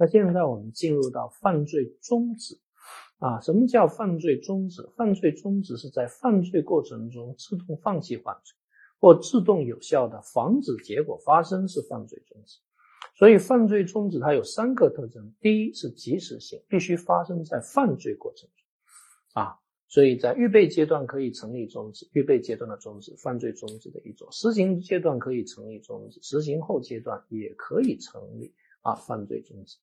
那现在我们进入到犯罪终止啊，什么叫犯罪终止？犯罪终止是在犯罪过程中自动放弃犯罪，或自动有效的防止结果发生是犯罪终止。所以犯罪终止它有三个特征：第一是及时性，必须发生在犯罪过程中啊。所以在预备阶段可以成立终止，预备阶段的终止，犯罪终止的一种；实行阶段可以成立终止，实行后阶段也可以成立啊，犯罪终止。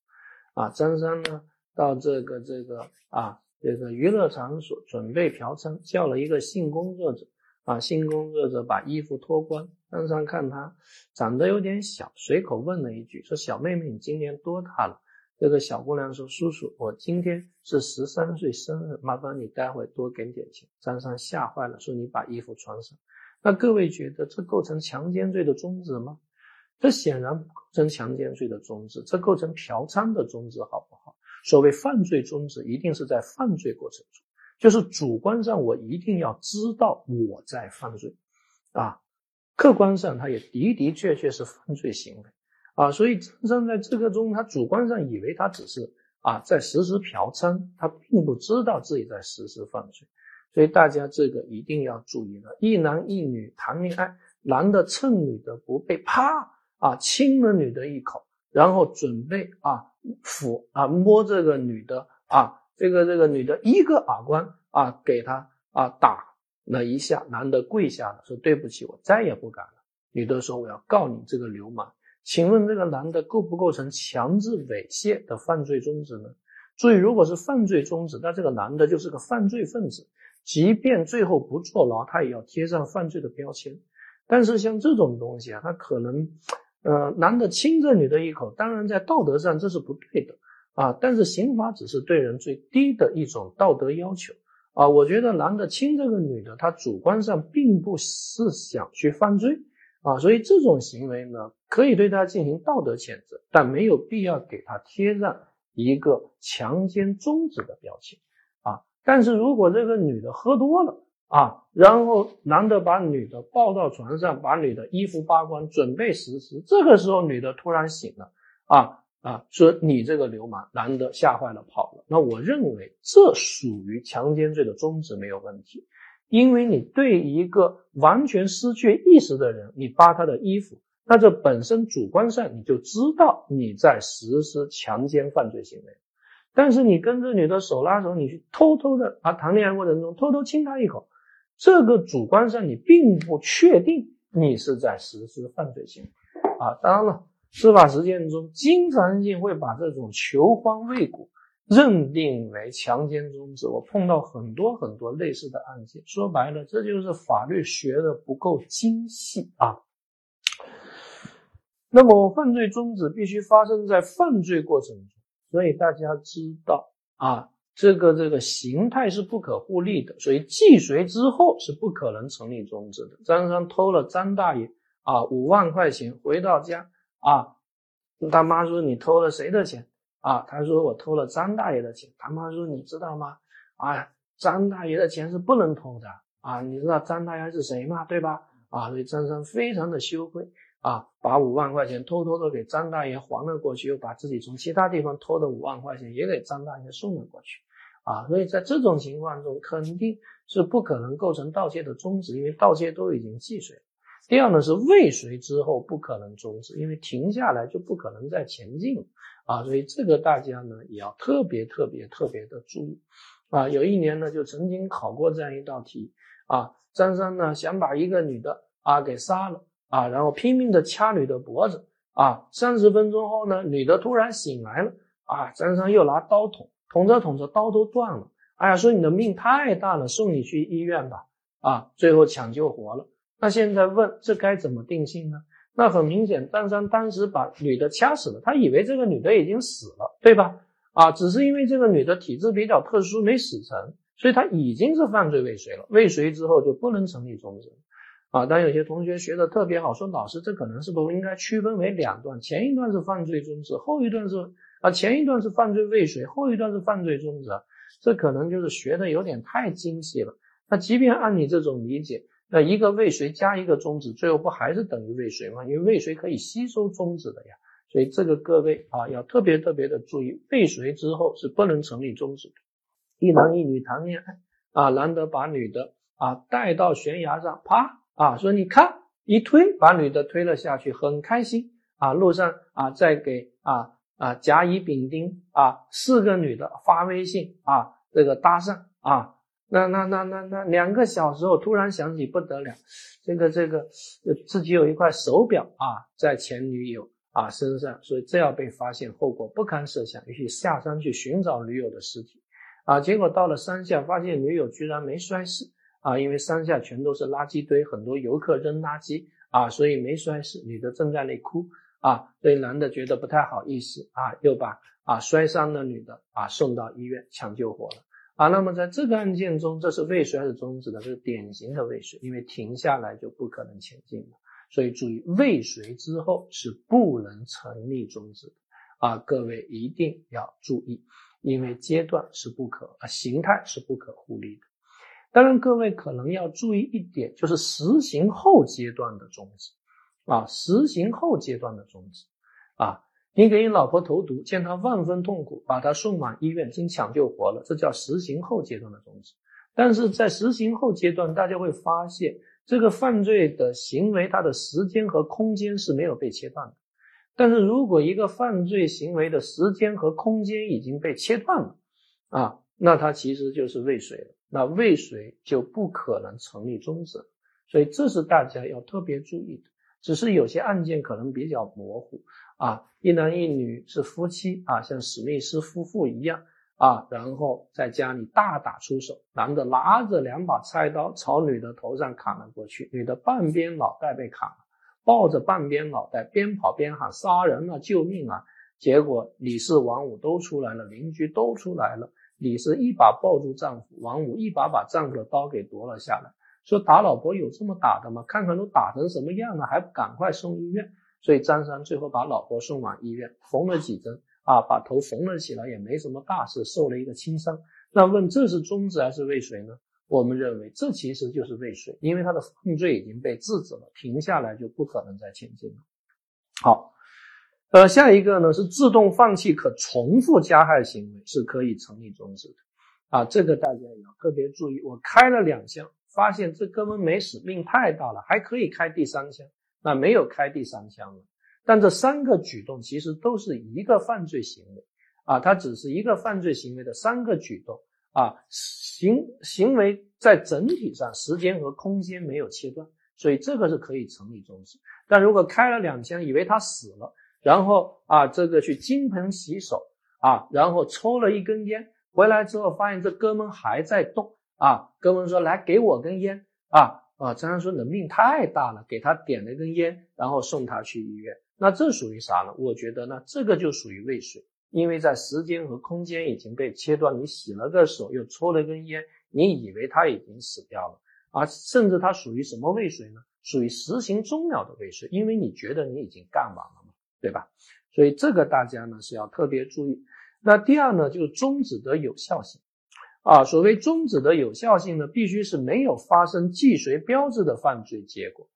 啊，张三呢到这个这个啊这个娱乐场所准备嫖娼，叫了一个性工作者啊，性工作者把衣服脱光，张三看他长得有点小，随口问了一句，说小妹妹你今年多大了？这个小姑娘说：“叔叔，我今天是十三岁生日，麻烦你待会多给点钱。”张三吓坏了，说：“你把衣服穿上。”那各位觉得这构成强奸罪的终止吗？这显然不构成强奸罪的终止，这构成嫖娼的终止，好不好？所谓犯罪终止，一定是在犯罪过程中，就是主观上我一定要知道我在犯罪，啊，客观上他也的的确确是犯罪行为。啊，所以张三在这个中，他主观上以为他只是啊在实施嫖娼，他并不知道自己在实施犯罪。所以大家这个一定要注意了：一男一女谈恋爱，男的趁女的不备，啪啊亲了女的一口，然后准备啊抚啊摸这个女的啊这个这个女的一个耳光啊给他啊打了一下，男的跪下了，说对不起，我再也不敢了。女的说我要告你这个流氓。请问这个男的构不构成强制猥亵的犯罪中止呢？注意，如果是犯罪中止，那这个男的就是个犯罪分子，即便最后不坐牢，他也要贴上犯罪的标签。但是像这种东西啊，他可能，呃，男的亲这女的一口，当然在道德上这是不对的啊，但是刑法只是对人最低的一种道德要求啊。我觉得男的亲这个女的，他主观上并不是想去犯罪。啊，所以这种行为呢，可以对他进行道德谴责，但没有必要给他贴上一个强奸终止的标签啊。但是如果这个女的喝多了啊，然后男的把女的抱到床上，把女的衣服扒光，准备实施，这个时候女的突然醒了啊啊，说你这个流氓，男的吓坏了跑了。那我认为这属于强奸罪的终止没有问题。因为你对一个完全失去意识的人，你扒他的衣服，那这本身主观上你就知道你在实施强奸犯罪行为。但是你跟这女的手拉手，你去偷偷的啊谈恋爱过程中偷偷亲她一口，这个主观上你并不确定你是在实施犯罪行为啊。当然了，司法实践中经常性会把这种求欢未果。认定为强奸中止，我碰到很多很多类似的案件。说白了，这就是法律学的不够精细啊。那么，犯罪终止必须发生在犯罪过程中，所以大家知道啊，这个这个形态是不可互利的，所以既遂之后是不可能成立终止的。张三偷了张大爷啊五万块钱，回到家啊，他妈说你偷了谁的钱？啊，他说我偷了张大爷的钱。他妈说你知道吗？啊，张大爷的钱是不能偷的啊！你知道张大爷是谁吗？对吧？啊，所以张三非常的羞愧啊，把五万块钱偷偷的给张大爷还了过去，又把自己从其他地方偷的五万块钱也给张大爷送了过去啊。所以在这种情况中，肯定是不可能构成盗窃的终止，因为盗窃都已经既遂。第二呢是未遂之后不可能终止，因为停下来就不可能再前进了。啊，所以这个大家呢也要特别特别特别的注意啊。有一年呢，就曾经考过这样一道题啊。张三呢想把一个女的啊给杀了啊，然后拼命的掐女的脖子啊。三十分钟后呢，女的突然醒来了啊。张三又拿刀捅，捅着捅着刀都断了。哎呀，说你的命太大了，送你去医院吧。啊，最后抢救活了。那现在问这该怎么定性呢？那很明显，张三当时把女的掐死了，他以为这个女的已经死了，对吧？啊，只是因为这个女的体质比较特殊，没死成，所以他已经是犯罪未遂了。未遂之后就不能成立终止。啊，但有些同学学的特别好，说老师这可能是不是应该区分为两段？前一段是犯罪终止，后一段是前一段是犯罪未遂，后一段是犯罪终止。这可能就是学的有点太精细了。那即便按你这种理解。那一个未遂加一个终止，最后不还是等于未遂吗？因为未遂可以吸收终止的呀。所以这个各位啊要特别特别的注意，未遂之后是不能成立终止的。一男一女谈恋爱啊，男的把女的啊带到悬崖上，啪啊说你看一推把女的推了下去，很开心啊，路上啊再给啊啊甲乙丙丁啊四个女的发微信啊这个搭讪啊。那那那那那两个小时后，突然想起不得了，这个这个自己有一块手表啊，在前女友啊身上，所以这要被发现，后果不堪设想。于是下山去寻找女友的尸体，啊，结果到了山下，发现女友居然没摔死啊，因为山下全都是垃圾堆，很多游客扔垃圾啊，所以没摔死。女的正在那哭啊，所以男的觉得不太好意思啊，又把啊摔伤的女的啊送到医院抢救活了。啊，那么在这个案件中，这是未遂还是终止的？这是典型的未遂，因为停下来就不可能前进了。所以注意，未遂之后是不能成立终止的。啊，各位一定要注意，因为阶段是不可啊，形态是不可互立的。当然，各位可能要注意一点，就是实行后阶段的终止。啊，实行后阶段的终止。啊。你给你老婆投毒，见她万分痛苦，把她送往医院，经抢救活了，这叫实行后阶段的终止。但是在实行后阶段，大家会发现这个犯罪的行为，它的时间和空间是没有被切断的。但是如果一个犯罪行为的时间和空间已经被切断了，啊，那它其实就是未遂了，那未遂就不可能成立终止。所以这是大家要特别注意的。只是有些案件可能比较模糊。啊，一男一女是夫妻啊，像史密斯夫妇一样啊，然后在家里大打出手，男的拿着两把菜刀朝女的头上砍了过去，女的半边脑袋被砍了，抱着半边脑袋边跑边喊杀人了，救命啊！结果李氏、王五都出来了，邻居都出来了，李氏一把抱住丈夫，王五一把把丈夫的刀给夺了下来，说打老婆有这么打的吗？看看都打成什么样了，还不赶快送医院？所以张三最后把老婆送往医院，缝了几针啊，把头缝了起来，也没什么大事，受了一个轻伤。那问这是终止还是未遂呢？我们认为这其实就是未遂，因为他的犯罪已经被制止了，停下来就不可能再前进了。好，呃，下一个呢是自动放弃可重复加害行为是可以成立终止的啊，这个大家也要特别注意。我开了两枪，发现这哥们没死，命太大了，还可以开第三枪。那没有开第三枪了，但这三个举动其实都是一个犯罪行为啊，它只是一个犯罪行为的三个举动啊，行行为在整体上时间和空间没有切断，所以这个是可以成立终止。但如果开了两枪，以为他死了，然后啊这个去金盆洗手啊，然后抽了一根烟，回来之后发现这哥们还在动啊，哥们说来给我根烟啊。啊，张三说你的命太大了，给他点了一根烟，然后送他去医院。那这属于啥呢？我觉得呢，这个就属于未遂，因为在时间和空间已经被切断。你洗了个手，又抽了根烟，你以为他已经死掉了啊？甚至他属于什么未遂呢？属于实行终了的未遂，因为你觉得你已经干完了嘛，对吧？所以这个大家呢是要特别注意。那第二呢，就是终止的有效性。啊，所谓终止的有效性呢，必须是没有发生既遂标志的犯罪结果。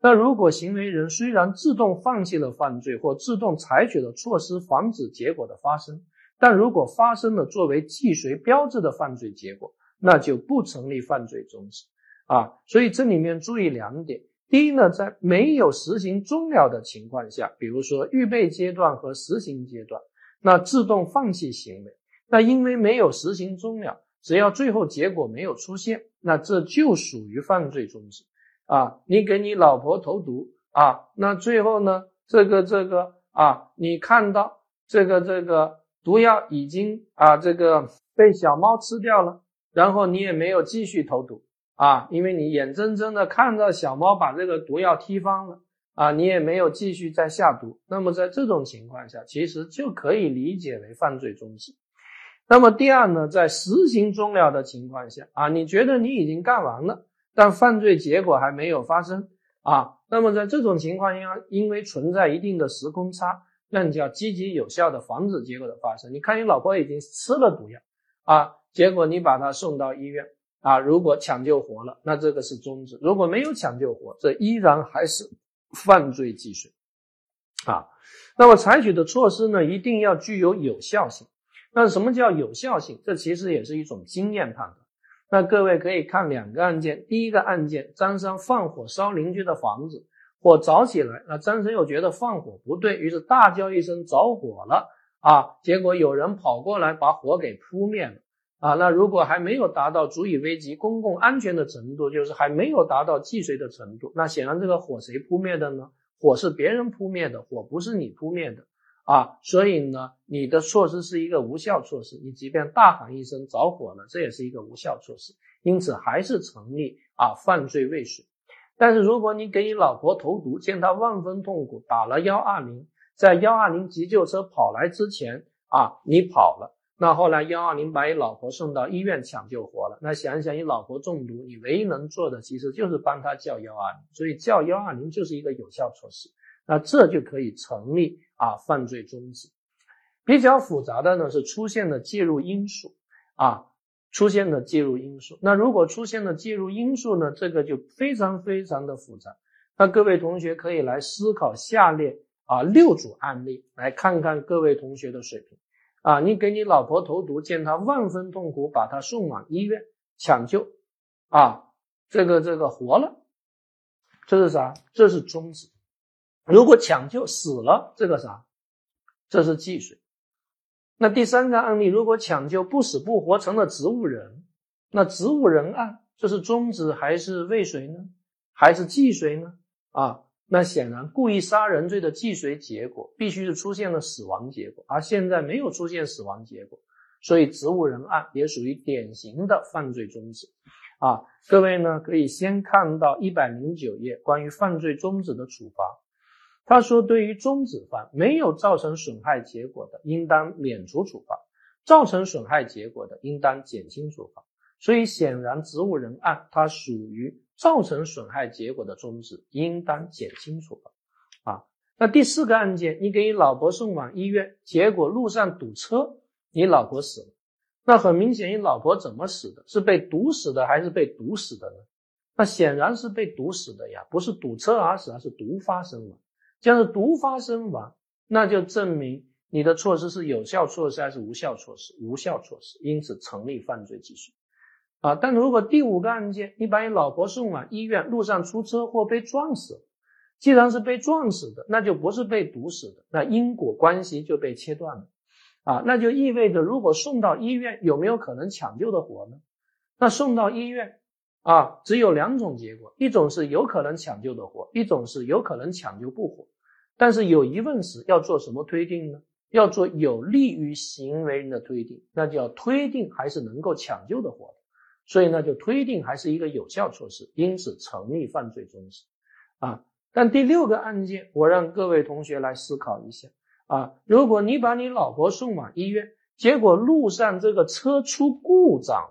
那如果行为人虽然自动放弃了犯罪或自动采取了措施防止结果的发生，但如果发生了作为既遂标志的犯罪结果，那就不成立犯罪终止。啊，所以这里面注意两点：第一呢，在没有实行终了的情况下，比如说预备阶段和实行阶段，那自动放弃行为，那因为没有实行终了。只要最后结果没有出现，那这就属于犯罪中止啊！你给你老婆投毒啊，那最后呢，这个这个啊，你看到这个这个毒药已经啊这个被小猫吃掉了，然后你也没有继续投毒啊，因为你眼睁睁的看到小猫把这个毒药踢翻了啊，你也没有继续再下毒，那么在这种情况下，其实就可以理解为犯罪终止。那么第二呢，在实行终了的情况下啊，你觉得你已经干完了，但犯罪结果还没有发生啊，那么在这种情况下，因为存在一定的时空差，那你就要积极有效的防止结果的发生。你看你老婆已经吃了毒药啊，结果你把她送到医院啊，如果抢救活了，那这个是终止；如果没有抢救活，这依然还是犯罪既遂。啊。那么采取的措施呢，一定要具有有效性。那什么叫有效性？这其实也是一种经验判断。那各位可以看两个案件，第一个案件，张三放火烧邻居的房子，火着起来，那张三又觉得放火不对，于是大叫一声着火了啊，结果有人跑过来把火给扑灭了啊。那如果还没有达到足以危及公共安全的程度，就是还没有达到既遂的程度，那显然这个火谁扑灭的呢？火是别人扑灭的，火不是你扑灭的。啊，所以呢，你的措施是一个无效措施。你即便大喊一声着火了，这也是一个无效措施，因此还是成立啊犯罪未遂。但是如果你给你老婆投毒，见她万分痛苦，打了幺二零，在幺二零急救车跑来之前啊，你跑了，那后来幺二零把你老婆送到医院抢救活了。那想想你老婆中毒，你唯一能做的其实就是帮她叫幺二零，所以叫幺二零就是一个有效措施。那这就可以成立啊犯罪中止。比较复杂的呢是出现的介入因素啊，出现的介入因素。那如果出现了介入因素呢，这个就非常非常的复杂。那各位同学可以来思考下列啊六组案例，来看看各位同学的水平啊。你给你老婆投毒，见她万分痛苦，把她送往医院抢救啊，这个这个活了，这是啥？这是中止。如果抢救死了，这个啥？这是既遂。那第三个案例，如果抢救不死不活成了植物人，那植物人案，这是终止还是未遂呢？还是既遂呢？啊，那显然故意杀人罪的既遂结果必须是出现了死亡结果，而现在没有出现死亡结果，所以植物人案也属于典型的犯罪终止。啊，各位呢可以先看到一百零九页关于犯罪终止的处罚。他说：“对于中止犯没有造成损害结果的，应当免除处罚；造成损害结果的，应当减轻处罚。所以，显然植物人案它属于造成损害结果的中止，应当减轻处罚。啊，那第四个案件，你给你老婆送往医院，结果路上堵车，你老婆死了。那很明显，你老婆怎么死的？是被毒死的还是被毒死的呢？那显然是被毒死的呀，不是堵车而死，而是毒发身亡。”像是毒发身亡，那就证明你的措施是有效措施还是无效措施？无效措施，因此成立犯罪既遂。啊，但如果第五个案件，你把你老婆送往医院，路上出车祸被撞死，既然是被撞死的，那就不是被毒死的，那因果关系就被切断了。啊，那就意味着如果送到医院，有没有可能抢救的活呢？那送到医院。啊，只有两种结果，一种是有可能抢救的活，一种是有可能抢救不活。但是有疑问时要做什么推定呢？要做有利于行为人的推定，那就要推定还是能够抢救的活。所以呢，就推定还是一个有效措施，因此成立犯罪中止。啊，但第六个案件，我让各位同学来思考一下啊，如果你把你老婆送往医院，结果路上这个车出故障。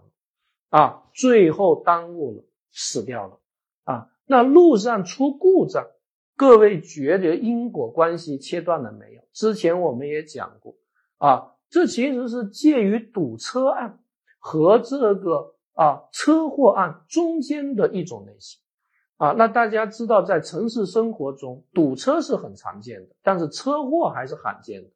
啊，最后耽误了，死掉了。啊，那路上出故障，各位觉得因果关系切断了没有？之前我们也讲过，啊，这其实是介于堵车案和这个啊车祸案中间的一种类型。啊，那大家知道，在城市生活中，堵车是很常见的，但是车祸还是罕见的。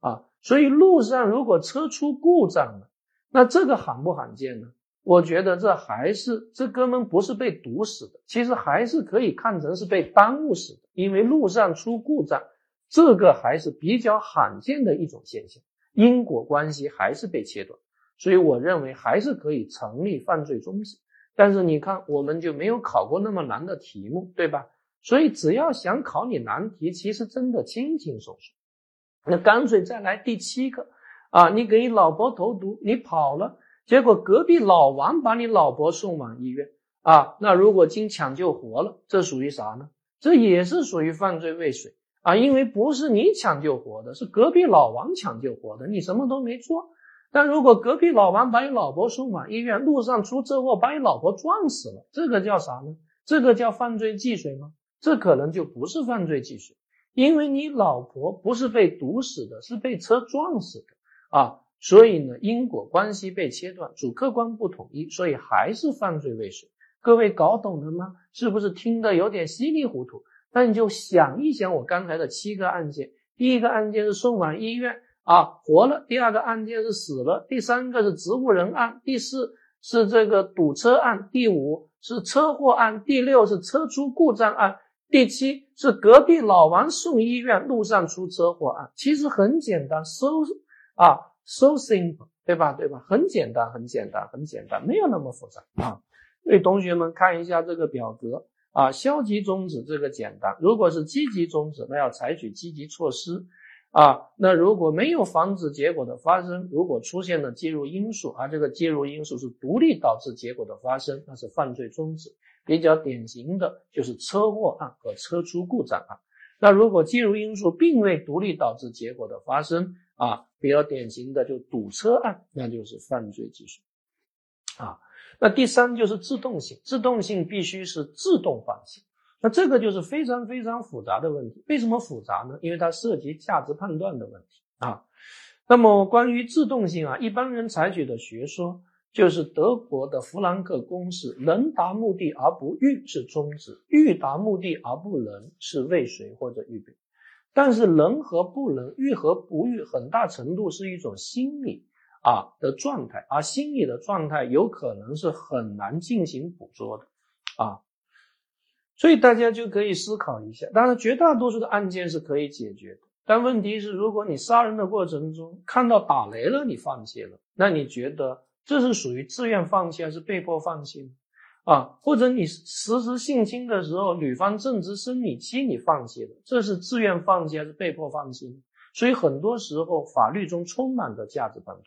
啊，所以路上如果车出故障了，那这个罕不罕见呢？我觉得这还是这哥们不是被毒死的，其实还是可以看成是被耽误死的，因为路上出故障，这个还是比较罕见的一种现象，因果关系还是被切断，所以我认为还是可以成立犯罪中止。但是你看，我们就没有考过那么难的题目，对吧？所以只要想考你难题，其实真的轻轻松松。那干脆再来第七个啊，你给老婆投毒，你跑了。结果隔壁老王把你老婆送往医院啊，那如果经抢救活了，这属于啥呢？这也是属于犯罪未遂啊，因为不是你抢救活的，是隔壁老王抢救活的，你什么都没做。但如果隔壁老王把你老婆送往医院，路上出车祸把你老婆撞死了，这个叫啥呢？这个叫犯罪既遂吗？这可能就不是犯罪既遂，因为你老婆不是被毒死的，是被车撞死的啊。所以呢，因果关系被切断，主客观不统一，所以还是犯罪未遂。各位搞懂了吗？是不是听得有点稀里糊涂？那你就想一想我刚才的七个案件，第一个案件是送往医院啊活了，第二个案件是死了，第三个是植物人案，第四是这个堵车案，第五是车祸案，第六是车出故障案，第七是隔壁老王送医院路上出车祸案。其实很简单，so 啊 so simple，对吧？对吧？很简单，很简单，很简单，没有那么复杂啊。所以同学们看一下这个表格。啊，消极终止这个简单，如果是积极终止，那要采取积极措施。啊，那如果没有防止结果的发生，如果出现了介入因素，而这个介入因素是独立导致结果的发生，那是犯罪终止。比较典型的就是车祸案和车出故障案。那如果介入因素并未独立导致结果的发生，啊，比较典型的就堵车案，那就是犯罪技术。啊。那第三就是自动性，自动性必须是自动放弃。那这个就是非常非常复杂的问题。为什么复杂呢？因为它涉及价值判断的问题啊。那么关于自动性啊，一般人采取的学说就是德国的弗兰克公式：能达目的而不欲是终止，欲达目的而不能是未遂或者预备。但是能和不能，欲和不欲，很大程度是一种心理。啊的状态，而心理的状态有可能是很难进行捕捉的，啊，所以大家就可以思考一下。当然，绝大多数的案件是可以解决的，但问题是，如果你杀人的过程中看到打雷了，你放弃了，那你觉得这是属于自愿放弃还是被迫放弃呢？啊，或者你实施性侵的时候，女方正值生理期，你放弃了，这是自愿放弃还是被迫放弃呢？所以很多时候，法律中充满着价值判断。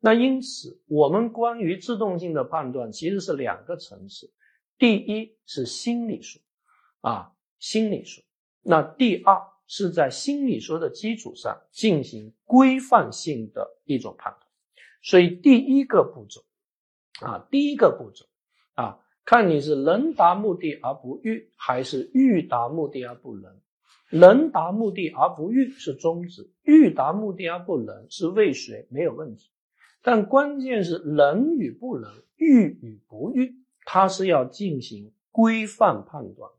那因此，我们关于自动性的判断其实是两个层次，第一是心理说，啊，心理说；那第二是在心理说的基础上进行规范性的一种判断。所以第一个步骤，啊，第一个步骤，啊，看你是能达目的而不欲，还是欲达目的而不能。能达目的而不欲是终止，欲达目的而不能是未遂，没有问题。但关键是能与不能，欲与不欲，它是要进行规范判断。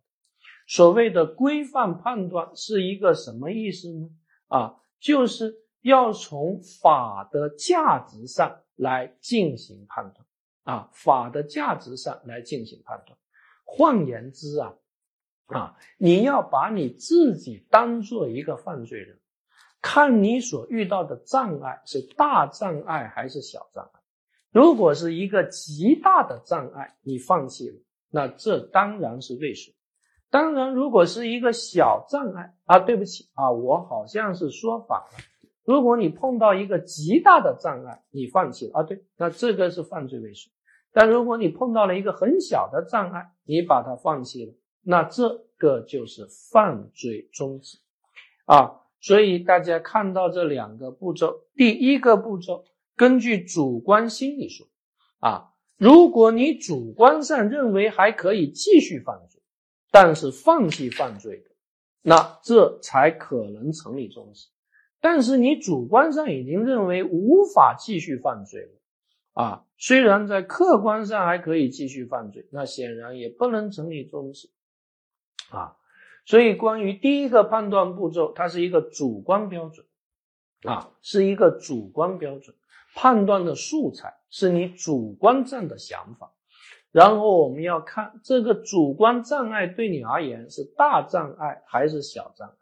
所谓的规范判断是一个什么意思呢？啊，就是要从法的价值上来进行判断。啊，法的价值上来进行判断。换言之啊，啊，你要把你自己当做一个犯罪人。看你所遇到的障碍是大障碍还是小障碍。如果是一个极大的障碍，你放弃了，那这当然是未遂。当然，如果是一个小障碍啊，对不起啊，我好像是说反了。如果你碰到一个极大的障碍，你放弃了啊，对，那这个是犯罪未遂。但如果你碰到了一个很小的障碍，你把它放弃了，那这个就是犯罪终止啊。所以大家看到这两个步骤，第一个步骤，根据主观心理说，啊，如果你主观上认为还可以继续犯罪，但是放弃犯罪的，那这才可能成立终止。但是你主观上已经认为无法继续犯罪了，啊，虽然在客观上还可以继续犯罪，那显然也不能成立终止，啊。所以，关于第一个判断步骤，它是一个主观标准，啊，是一个主观标准。判断的素材是你主观上的想法，然后我们要看这个主观障碍对你而言是大障碍还是小障碍。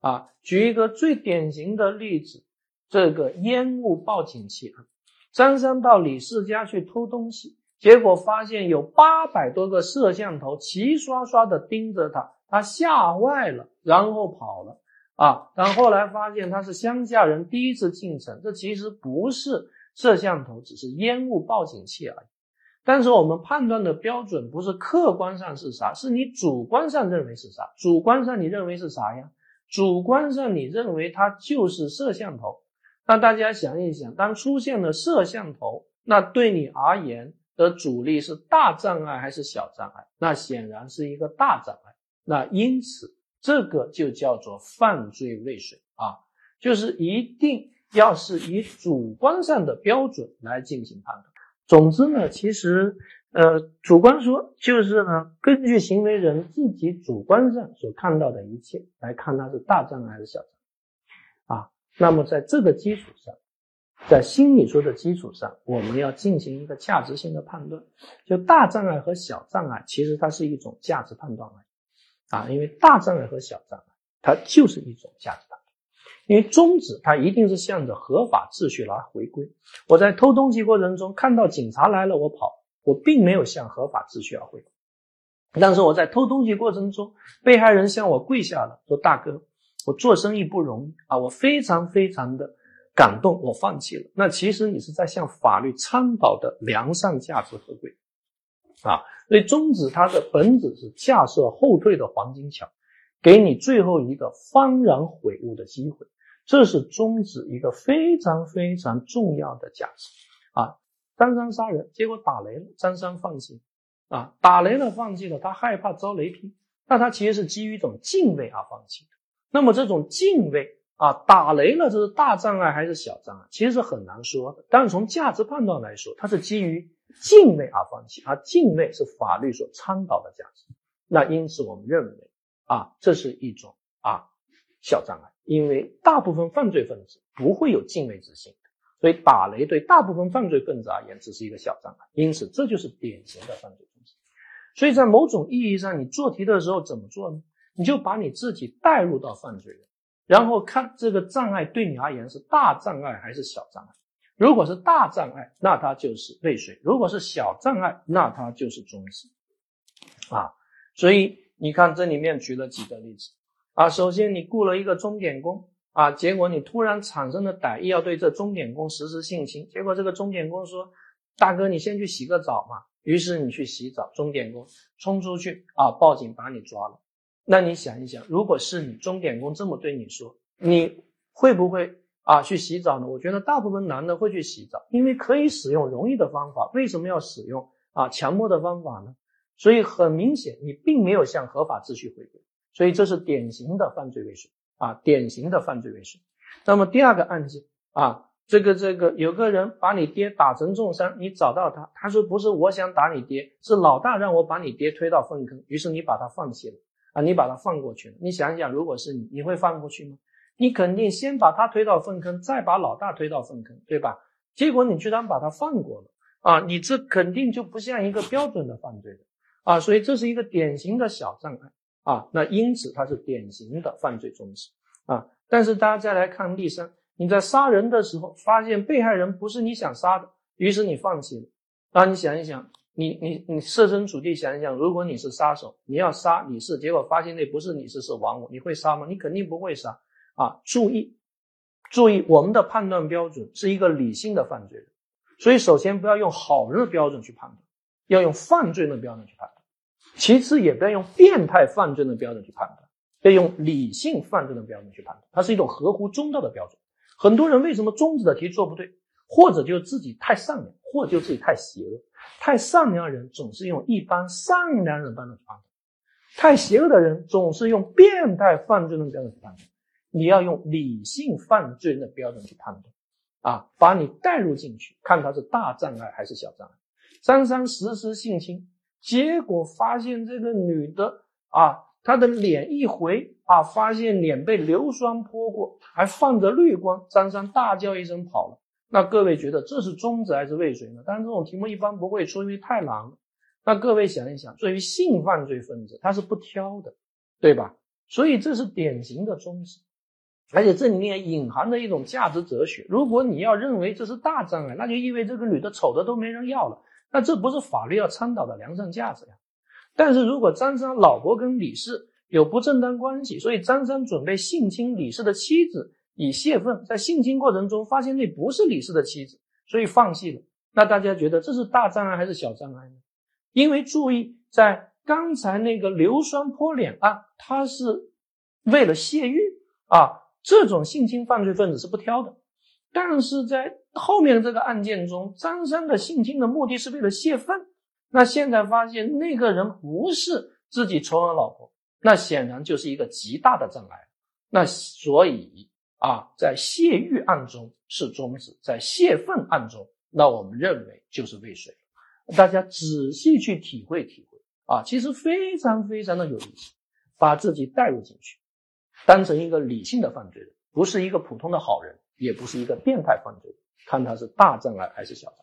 啊，举一个最典型的例子，这个烟雾报警器啊，张三到李四家去偷东西，结果发现有八百多个摄像头齐刷刷的盯着他。他吓坏了，然后跑了啊！但后来发现他是乡下人，第一次进城，这其实不是摄像头，只是烟雾报警器而已。但是我们判断的标准不是客观上是啥，是你主观上认为是啥？主观上你认为是啥呀？主观上你认为它就是摄像头。那大家想一想，当出现了摄像头，那对你而言的阻力是大障碍还是小障碍？那显然是一个大障碍。那因此，这个就叫做犯罪未遂啊，就是一定要是以主观上的标准来进行判断。总之呢，其实呃，主观说就是呢，根据行为人自己主观上所看到的一切来看它是大障碍还是小障碍啊。那么在这个基础上，在心理说的基础上，我们要进行一个价值性的判断，就大障碍和小障碍，其实它是一种价值判断而已啊，因为大障碍和小障碍，它就是一种价值判断。因为宗旨它一定是向着合法秩序来回归。我在偷东西过程中看到警察来了，我跑。我并没有向合法秩序而回，但是我在偷东西过程中，被害人向我跪下了，说：“大哥，我做生意不容易啊，我非常非常的感动，我放弃了。”那其实你是在向法律倡导的良善价值合规啊。所以宗旨它的本质是架设后退的黄金桥，给你最后一个幡然悔悟的机会，这是宗旨一个非常非常重要的价值啊。张三杀人，结果打雷了。张三放弃，啊，打雷了，放弃了。他害怕遭雷劈，那他其实是基于一种敬畏而放弃的。那么这种敬畏啊，打雷了，这是大障碍还是小障碍？其实是很难说的。但是从价值判断来说，它是基于敬畏而放弃，而敬畏是法律所倡导的价值。那因此我们认为啊，这是一种啊小障碍，因为大部分犯罪分子不会有敬畏之心。所以打雷对大部分犯罪分子而言只是一个小障碍，因此这就是典型的犯罪中止。所以在某种意义上，你做题的时候怎么做呢？你就把你自己带入到犯罪人，然后看这个障碍对你而言是大障碍还是小障碍。如果是大障碍，那它就是未遂；如果是小障碍，那它就是中止。啊，所以你看这里面举了几个例子啊。首先，你雇了一个钟点工。啊！结果你突然产生了歹意，要对这钟点工实施性侵。结果这个钟点工说：“大哥，你先去洗个澡嘛。”于是你去洗澡，钟点工冲出去啊，报警把你抓了。那你想一想，如果是你钟点工这么对你说，你会不会啊去洗澡呢？我觉得大部分男的会去洗澡，因为可以使用容易的方法。为什么要使用啊强迫的方法呢？所以很明显，你并没有向合法秩序回归，所以这是典型的犯罪未遂。啊，典型的犯罪未遂。那么第二个案件啊，这个这个有个人把你爹打成重伤，你找到他，他说不是我想打你爹，是老大让我把你爹推到粪坑，于是你把他放弃了啊，你把他放过去了。你想想，如果是你，你会放过去吗？你肯定先把他推到粪坑，再把老大推到粪坑，对吧？结果你居然把他放过了啊，你这肯定就不像一个标准的犯罪的啊，所以这是一个典型的小障碍。啊，那因此它是典型的犯罪中止啊。但是大家再来看例三，你在杀人的时候发现被害人不是你想杀的，于是你放弃了。那你想一想，你你你设身处地想一想，如果你是杀手，你要杀李四，结果发现那不是李四是王五，你会杀吗？你肯定不会杀啊。注意，注意，我们的判断标准是一个理性的犯罪人，所以首先不要用好人的标准去判断，要用犯罪的标准去判断。其次，也不要用变态犯罪的标准去判断，要用理性犯罪的标准去判断，它是一种合乎中道的标准。很多人为什么中止的题做不对，或者就自己太善良，或者就自己太邪恶。太善良的人总是用一般善良人般的判断，太邪恶的人总是用变态犯罪的标准去判断。你要用理性犯罪的标准去判断，啊，把你带入进去，看他是大障碍还是小障碍。张三实施性侵。结果发现这个女的啊，她的脸一回啊，发现脸被硫酸泼过，还放着绿光。张三大叫一声跑了。那各位觉得这是中止还是未遂呢？但是这种题目一般不会出，因为太难了。那各位想一想，作为性犯罪分子，他是不挑的，对吧？所以这是典型的中止，而且这里面隐含着一种价值哲学。如果你要认为这是大障碍，那就意味这个女的丑的都没人要了。那这不是法律要倡导的良善价值呀？但是如果张三老婆跟李四有不正当关系，所以张三准备性侵李四的妻子以泄愤，在性侵过程中发现那不是李四的妻子，所以放弃了。那大家觉得这是大障碍还是小障碍呢？因为注意，在刚才那个硫酸泼脸案，他是为了泄欲啊，这种性侵犯罪分子是不挑的。但是在后面的这个案件中，张三的性侵的目的是为了泄愤。那现在发现那个人不是自己仇人老婆，那显然就是一个极大的障碍。那所以啊，在泄欲案中是终止，在泄愤案中，那我们认为就是未遂。大家仔细去体会体会啊，其实非常非常的有意思，把自己带入进去，当成一个理性的犯罪人，不是一个普通的好人，也不是一个变态犯罪人，看他是大障碍还是小障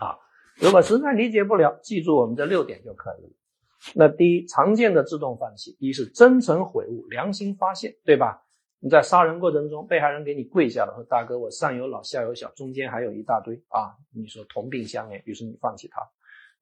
碍啊。如果实在理解不了，记住我们这六点就可以了。那第一，常见的自动放弃，一是真诚悔悟、良心发现，对吧？你在杀人过程中，被害人给你跪下了，说大哥，我上有老下有小，中间还有一大堆啊，你说同病相怜，于是你放弃他。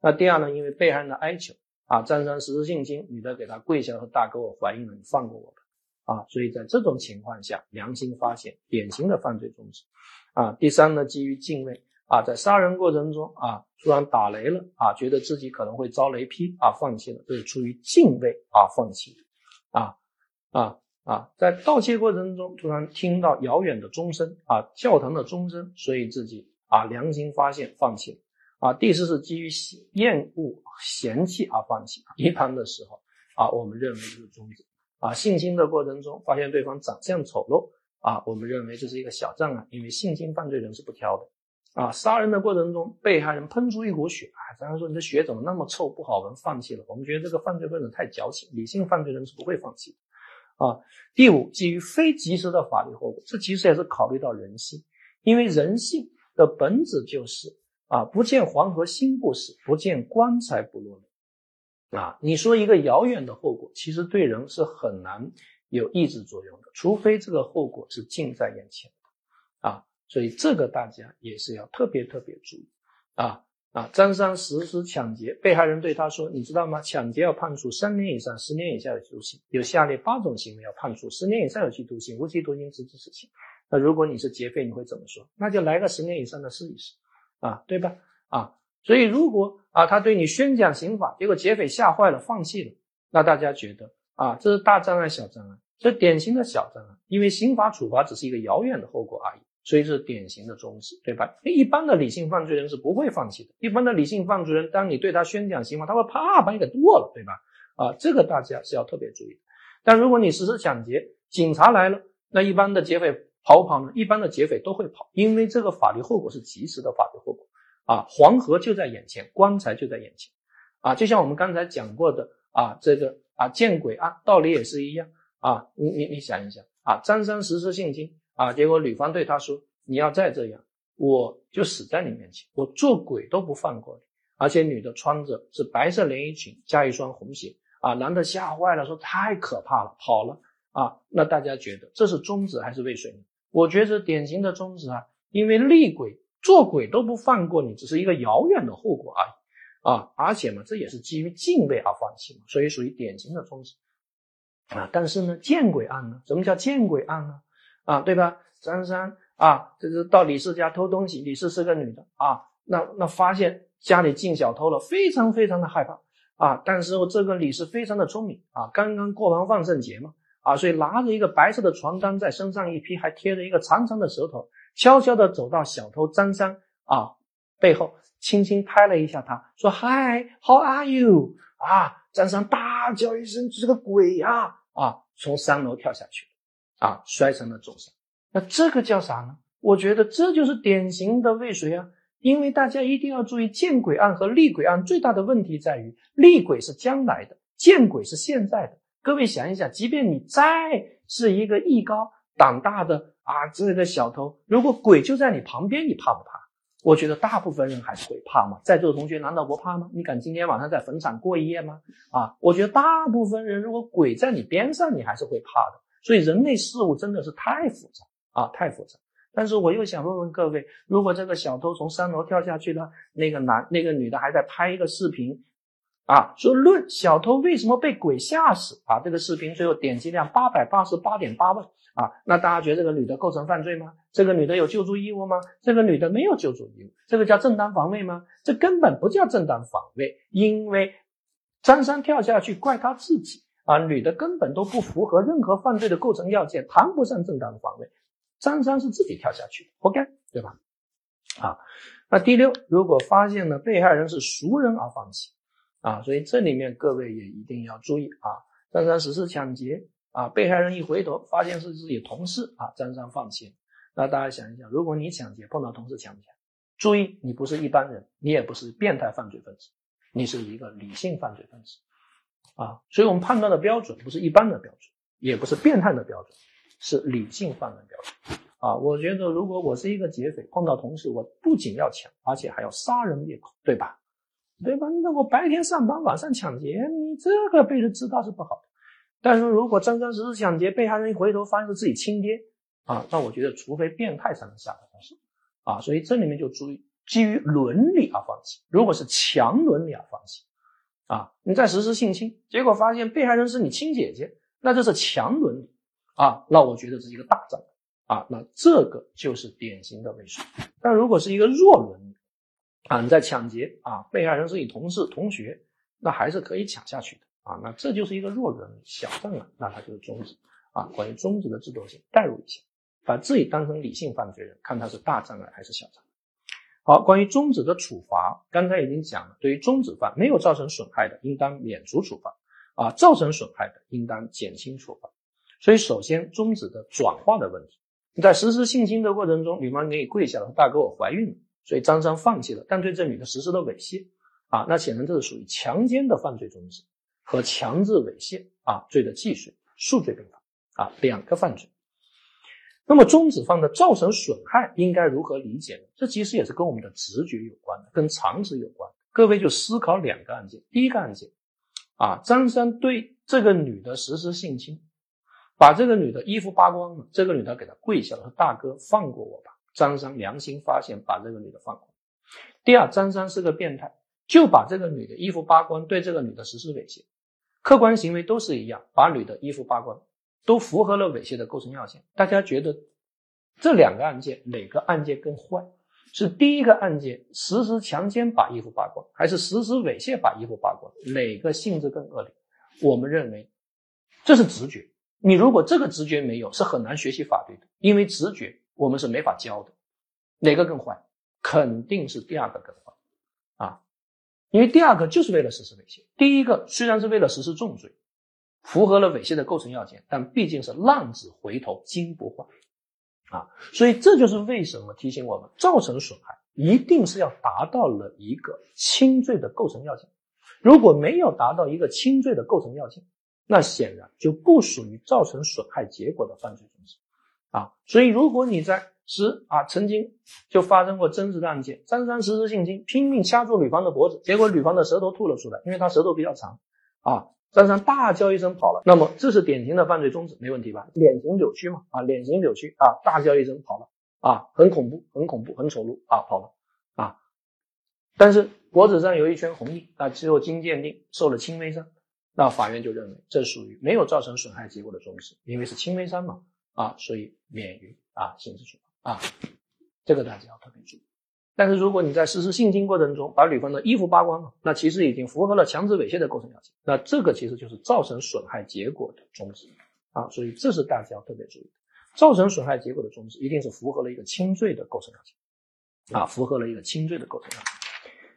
那第二呢，因为被害人的哀求啊，张三实施性侵，女的给他跪下了，说大哥，我怀孕了，你放过我吧。啊，所以在这种情况下，良心发现，典型的犯罪中止。啊，第三呢，基于敬畏。啊，在杀人过程中啊，突然打雷了啊，觉得自己可能会遭雷劈啊，放弃了，这是出于敬畏啊，放弃啊啊啊，在盗窃过程中突然听到遥远的钟声啊，教堂的钟声，所以自己啊良心发现放弃了啊。第四是基于厌恶、嫌弃而放弃，一般的时候啊，我们认为是终止啊。性侵的过程中发现对方长相丑陋啊，我们认为这是一个小障碍，因为性侵犯罪人是不挑的。啊！杀人的过程中，被害人喷出一股血，啊，当然说你的血怎么那么臭，不好闻，放弃了。我们觉得这个犯罪分子太矫情，理性犯罪人是不会放弃的。啊，第五，基于非及时的法律后果，这其实也是考虑到人性，因为人性的本质就是啊，不见黄河心不死，不见棺材不落泪。啊，你说一个遥远的后果，其实对人是很难有抑制作用的，除非这个后果是近在眼前的。啊。所以这个大家也是要特别特别注意啊啊！张三实施抢劫，被害人对他说：“你知道吗？抢劫要判处三年以上十年以下有期徒刑，有下列八种行为要判处十年以上有期徒刑、无期徒刑直至死刑。那如果你是劫匪，你会怎么说？那就来个十年以上的试一试啊，对吧？啊，所以如果啊他对你宣讲刑法，结果劫匪吓坏了，放弃了，那大家觉得啊这是大障碍小障碍？这典型的小障碍，因为刑法处罚只是一个遥远的后果而已。所以是典型的终止，对吧？一般的理性犯罪人是不会放弃的。一般的理性犯罪人，当你对他宣讲刑法，他会啪把你给剁了，对吧？啊，这个大家是要特别注意的。但如果你实施抢劫，警察来了，那一般的劫匪跑不跑呢？一般的劫匪都会跑，因为这个法律后果是及时的法律后果啊，黄河就在眼前，棺材就在眼前啊，就像我们刚才讲过的啊，这个啊见鬼啊道理也是一样啊，你你你想一想啊，张三实施性侵。啊！结果女方对他说：“你要再这样，我就死在你面前，我做鬼都不放过你。”而且女的穿着是白色连衣裙加一双红鞋啊！男的吓坏了，说：“太可怕了，跑了啊！”那大家觉得这是中指还是未遂呢？我觉得典型的中指啊，因为厉鬼做鬼都不放过你，只是一个遥远的后果而已啊！而且嘛，这也是基于敬畏而放弃嘛，所以属于典型的中指啊。但是呢，见鬼案呢？什么叫见鬼案呢？啊，对吧？张三啊，这是到李四家偷东西。李四是个女的啊，那那发现家里进小偷了，非常非常的害怕啊。但是这个李四非常的聪明啊，刚刚过完万圣节嘛啊，所以拿着一个白色的床单在身上一披，还贴着一个长长的舌头，悄悄的走到小偷张三啊背后，轻轻拍了一下他，说：“Hi，How are you？” 啊，张三大叫一声：“这是个鬼呀！”啊，从三楼跳下去。啊，摔成了重伤，那这个叫啥呢？我觉得这就是典型的未遂啊！因为大家一定要注意，见鬼案和厉鬼案最大的问题在于，厉鬼是将来的，见鬼是现在的。各位想一想，即便你再是一个艺高胆大的啊，这个小偷，如果鬼就在你旁边，你怕不怕？我觉得大部分人还是会怕嘛。在座的同学难道不怕吗？你敢今天晚上在坟场过一夜吗？啊，我觉得大部分人如果鬼在你边上，你还是会怕的。所以人类事物真的是太复杂啊，太复杂。但是我又想问问各位，如果这个小偷从三楼跳下去了，那个男那个女的还在拍一个视频，啊，说论小偷为什么被鬼吓死啊？这个视频最后点击量八百八十八点八万啊，那大家觉得这个女的构成犯罪吗？这个女的有救助义务吗？这个女的没有救助义务，这个叫正当防卫吗？这根本不叫正当防卫，因为张三跳下去怪他自己。啊，女的根本都不符合任何犯罪的构成要件，谈不上正当防卫。张三是自己跳下去的，活该，对吧？啊，那第六，如果发现了被害人是熟人而放弃，啊，所以这里面各位也一定要注意啊。张三实施抢劫，啊，被害人一回头发现是自己同事，啊，张三放弃了。那大家想一想，如果你抢劫碰到同事抢不抢？注意，你不是一般人，你也不是变态犯罪分子，你是一个理性犯罪分子啊。所以我们判断的标准不是一般的标准，也不是变态的标准，是理性犯罪标准啊。我觉得，如果我是一个劫匪，碰到同事，我不仅要抢，而且还要杀人灭口，对吧？对吧？那我白天上班，晚上抢劫，你这个被人知道是不好的。但是如果真真实实抢劫，被害人一回头发现是自己亲爹啊，那我觉得除非变态才能下得手啊。所以这里面就注意，基于伦理而放弃。如果是强伦理而放弃啊，你在实施性侵，结果发现被害人是你亲姐姐，那这是强伦理啊，那我觉得这是一个大障碍啊。那这个就是典型的未遂。但如果是一个弱伦理，啊，你在抢劫啊，被害人是你同事、同学，那还是可以抢下去的啊。那这就是一个弱人小障碍，那他就是中止啊。关于中止的制度性，代入一下，把自己当成理性犯罪人，看他是大障碍还是小障碍。好，关于中止的处罚，刚才已经讲了，对于中止犯没有造成损害的，应当免除处罚啊；造成损害的，应当减轻处罚。所以，首先终止的转化的问题，在实施性侵的过程中，女方给你跪下了，大哥，我怀孕了。所以张三放弃了，但对这女的实施了猥亵啊，那显然这是属于强奸的犯罪中止和强制猥亵啊罪的既遂，数罪并罚啊，两个犯罪。那么中止犯的造成损害应该如何理解呢？这其实也是跟我们的直觉有关的，跟常识有关。各位就思考两个案件，第一个案件啊，张三对这个女的实施性侵，把这个女的衣服扒光了，这个女的给他跪下了，说大哥放过我吧。张三良心发现，把这个女的放了。第二，张三是个变态，就把这个女的衣服扒光，对这个女的实施猥亵。客观行为都是一样，把女的衣服扒光，都符合了猥亵的构成要件。大家觉得这两个案件哪个案件更坏？是第一个案件实施强奸把衣服扒光，还是实施猥亵把衣服扒光？哪个性质更恶劣？我们认为这是直觉。你如果这个直觉没有，是很难学习法律的，因为直觉。我们是没法教的，哪个更坏？肯定是第二个更坏啊！因为第二个就是为了实施猥亵，第一个虽然是为了实施重罪，符合了猥亵的构成要件，但毕竟是浪子回头金不换啊！所以这就是为什么提醒我们，造成损害一定是要达到了一个轻罪的构成要件。如果没有达到一个轻罪的构成要件，那显然就不属于造成损害结果的犯罪。啊，所以如果你在实啊曾经就发生过真实的案件，张三实施性侵，拼命掐住女方的脖子，结果女方的舌头吐了出来，因为她舌头比较长，啊，张三大叫一声跑了，那么这是典型的犯罪中止，没问题吧？脸型扭曲嘛，啊，脸型扭曲啊，大叫一声跑了，啊，很恐怖，很恐怖，很丑陋啊，跑了，啊，但是脖子上有一圈红印，啊，最后经鉴定受了轻微伤，那法院就认为这属于没有造成损害结果的中止，因为是轻微伤嘛。啊，所以免于啊刑事处罚啊，这个大家要特别注意。但是如果你在实施性侵过程中把女方的衣服扒光了，那其实已经符合了强制猥亵的构成要件，那这个其实就是造成损害结果的终止啊，所以这是大家要特别注意的。造成损害结果的终止，一定是符合了一个轻罪的构成要件啊，符合了一个轻罪的构成要件。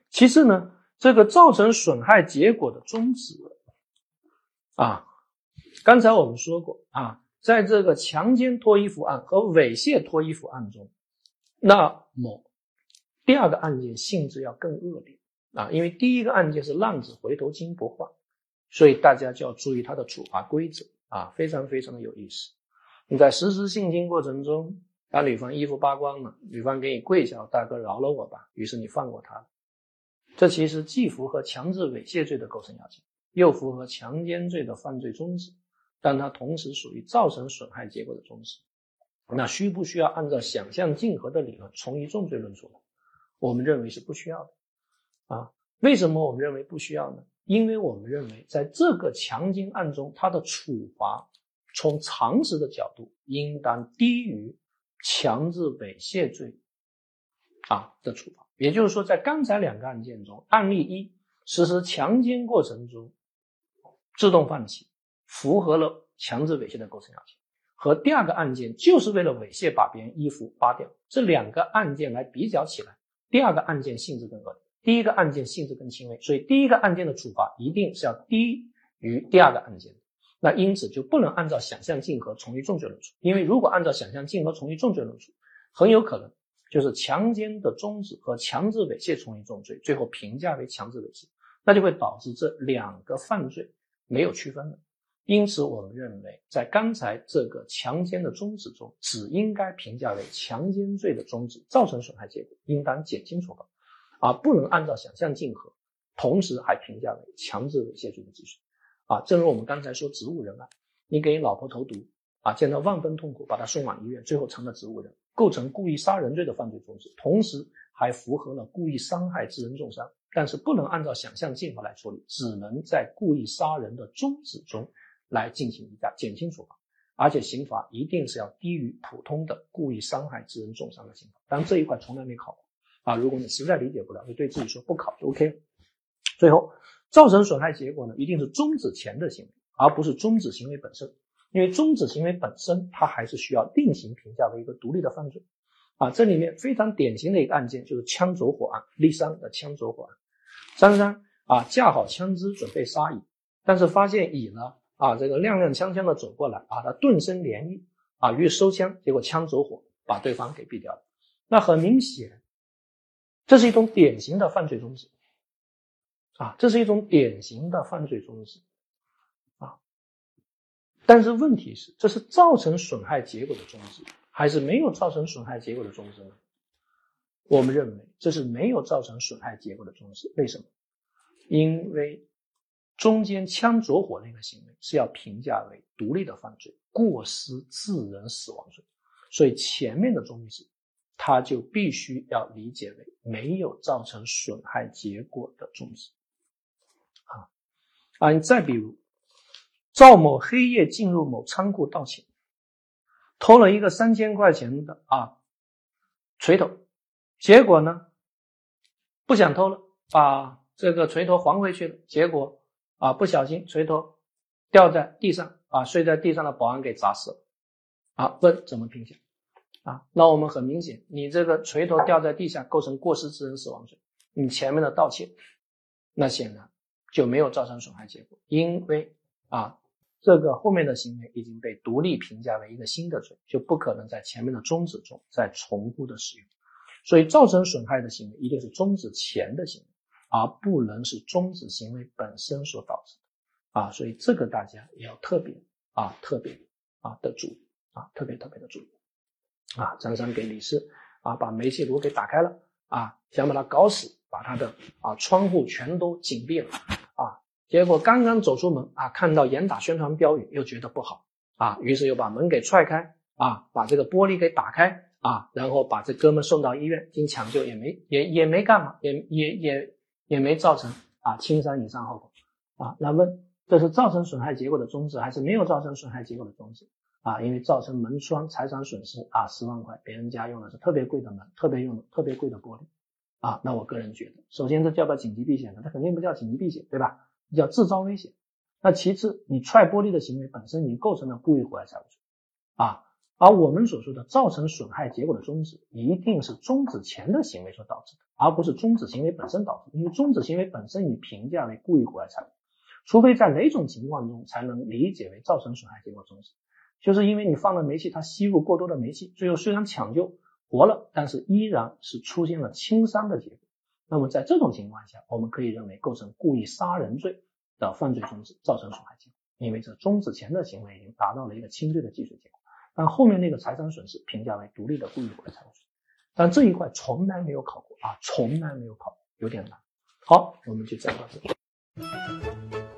其次呢，这个造成损害结果的终止啊，刚才我们说过啊。在这个强奸脱衣服案和猥亵脱衣服案中，那么第二个案件性质要更恶劣啊，因为第一个案件是浪子回头金不换，所以大家就要注意它的处罚规则啊，非常非常的有意思。你在实施性侵过程中，把女方衣服扒光了，女方给你跪下，大哥饶了我吧，于是你放过她了，这其实既符合强制猥亵罪的构成要件，又符合强奸罪的犯罪宗旨。但它同时属于造成损害结果的中止，那需不需要按照想象竞合的理论从一重罪论处呢？我们认为是不需要的。啊，为什么我们认为不需要呢？因为我们认为在这个强奸案中，它的处罚从常识的角度应当低于强制猥亵罪啊的处罚。也就是说，在刚才两个案件中，案例一实施强奸过程中自动放弃。符合了强制猥亵的构成要件，和第二个案件就是为了猥亵把别人衣服扒掉，这两个案件来比较起来，第二个案件性质更恶劣，第一个案件性质更轻微，所以第一个案件的处罚一定是要低于第二个案件的。那因此就不能按照想象竞合从一重罪论处，因为如果按照想象竞合从一重罪论处，很有可能就是强奸的中止和强制猥亵从一重罪，最后评价为强制猥亵，那就会导致这两个犯罪没有区分了。因此，我们认为，在刚才这个强奸的终止中，只应该评价为强奸罪的终止造成损害结果，应当减轻处罚，而不能按照想象竞合，同时还评价为强制猥亵罪的既遂。啊，正如我们刚才说植物人案，你给老婆投毒，啊，见到万分痛苦，把她送往医院，最后成了植物人，构成故意杀人罪的犯罪中止，同时还符合了故意伤害致人重伤，但是不能按照想象竞合来处理，只能在故意杀人的终止中。来进行一下减轻处罚，而且刑罚一定是要低于普通的故意伤害致人重伤的刑罚。但这一块从来没考过啊！如果你实在理解不了，就对自己说不考就 OK 了。最后，造成损害结果呢，一定是终止前的行为，而不是终止行为本身。因为终止行为本身，它还是需要另行评价为一个独立的犯罪啊。这里面非常典型的一个案件就是枪走火案，例三的枪走火案。张三啊架好枪支准备杀乙，但是发现乙呢。啊，这个踉踉跄跄的走过来，啊，他顿生涟漪，啊，欲收枪，结果枪走火，把对方给毙掉了。那很明显，这是一种典型的犯罪中止，啊，这是一种典型的犯罪中止，啊，但是问题是，这是造成损害结果的中止，还是没有造成损害结果的中止呢？我们认为这是没有造成损害结果的中止，为什么？因为。中间枪着火那个行为是要评价为独立的犯罪，过失致人死亡罪，所以前面的中止，它就必须要理解为没有造成损害结果的中止。啊啊，你再比如，赵某黑夜进入某仓库盗窃，偷了一个三千块钱的啊锤头，结果呢不想偷了，把这个锤头还回去了，结果。啊，不小心锤头掉在地上，啊，睡在地上的保安给砸死了。啊，问怎么评价？啊，那我们很明显，你这个锤头掉在地下构成过失致人死亡罪，你前面的盗窃，那显然就没有造成损害结果，因为啊，这个后面的行为已经被独立评价为一个新的罪，就不可能在前面的终止中再重复的使用。所以，造成损害的行为一定是终止前的行为。而不能是终止行为本身所导致的啊，所以这个大家也要特别啊特别啊的注意啊，特别特别的注意啊。张三给李四啊把煤气炉给打开了啊，想把他搞死，把他的啊窗户全都紧闭了啊，结果刚刚走出门啊，看到严打宣传标语，又觉得不好啊，于是又把门给踹开啊，把这个玻璃给打开啊，然后把这哥们送到医院，经抢救也没也也没干嘛，也也也。也也没造成啊轻伤以上后果啊，那问这是造成损害结果的终止还是没有造成损害结果的终止啊？因为造成门窗财产损失啊十万块，别人家用的是特别贵的门，特别用的特别贵的玻璃啊，那我个人觉得，首先这叫不叫紧急避险呢？它肯定不叫紧急避险，对吧？叫制造危险。那其次，你踹玻璃的行为本身已经构成了故意毁坏财物罪啊。而我们所说的造成损害结果的终止，一定是终止前的行为所导致的，而不是终止行为本身导致。因为终止行为本身已评价为故意毁坏财物，除非在哪种情况中才能理解为造成损害结果终止，就是因为你放了煤气，它吸入过多的煤气，最后虽然抢救活了，但是依然是出现了轻伤的结果。那么在这种情况下，我们可以认为构成故意杀人罪的犯罪终止，造成损害结果，因为这终止前的行为已经达到了一个轻罪的既遂结果。但后面那个财产损失评价为独立的故意毁坏财物损失，但这一块从来没有考过啊，从来没有考，有点难。好，我们就讲到这里。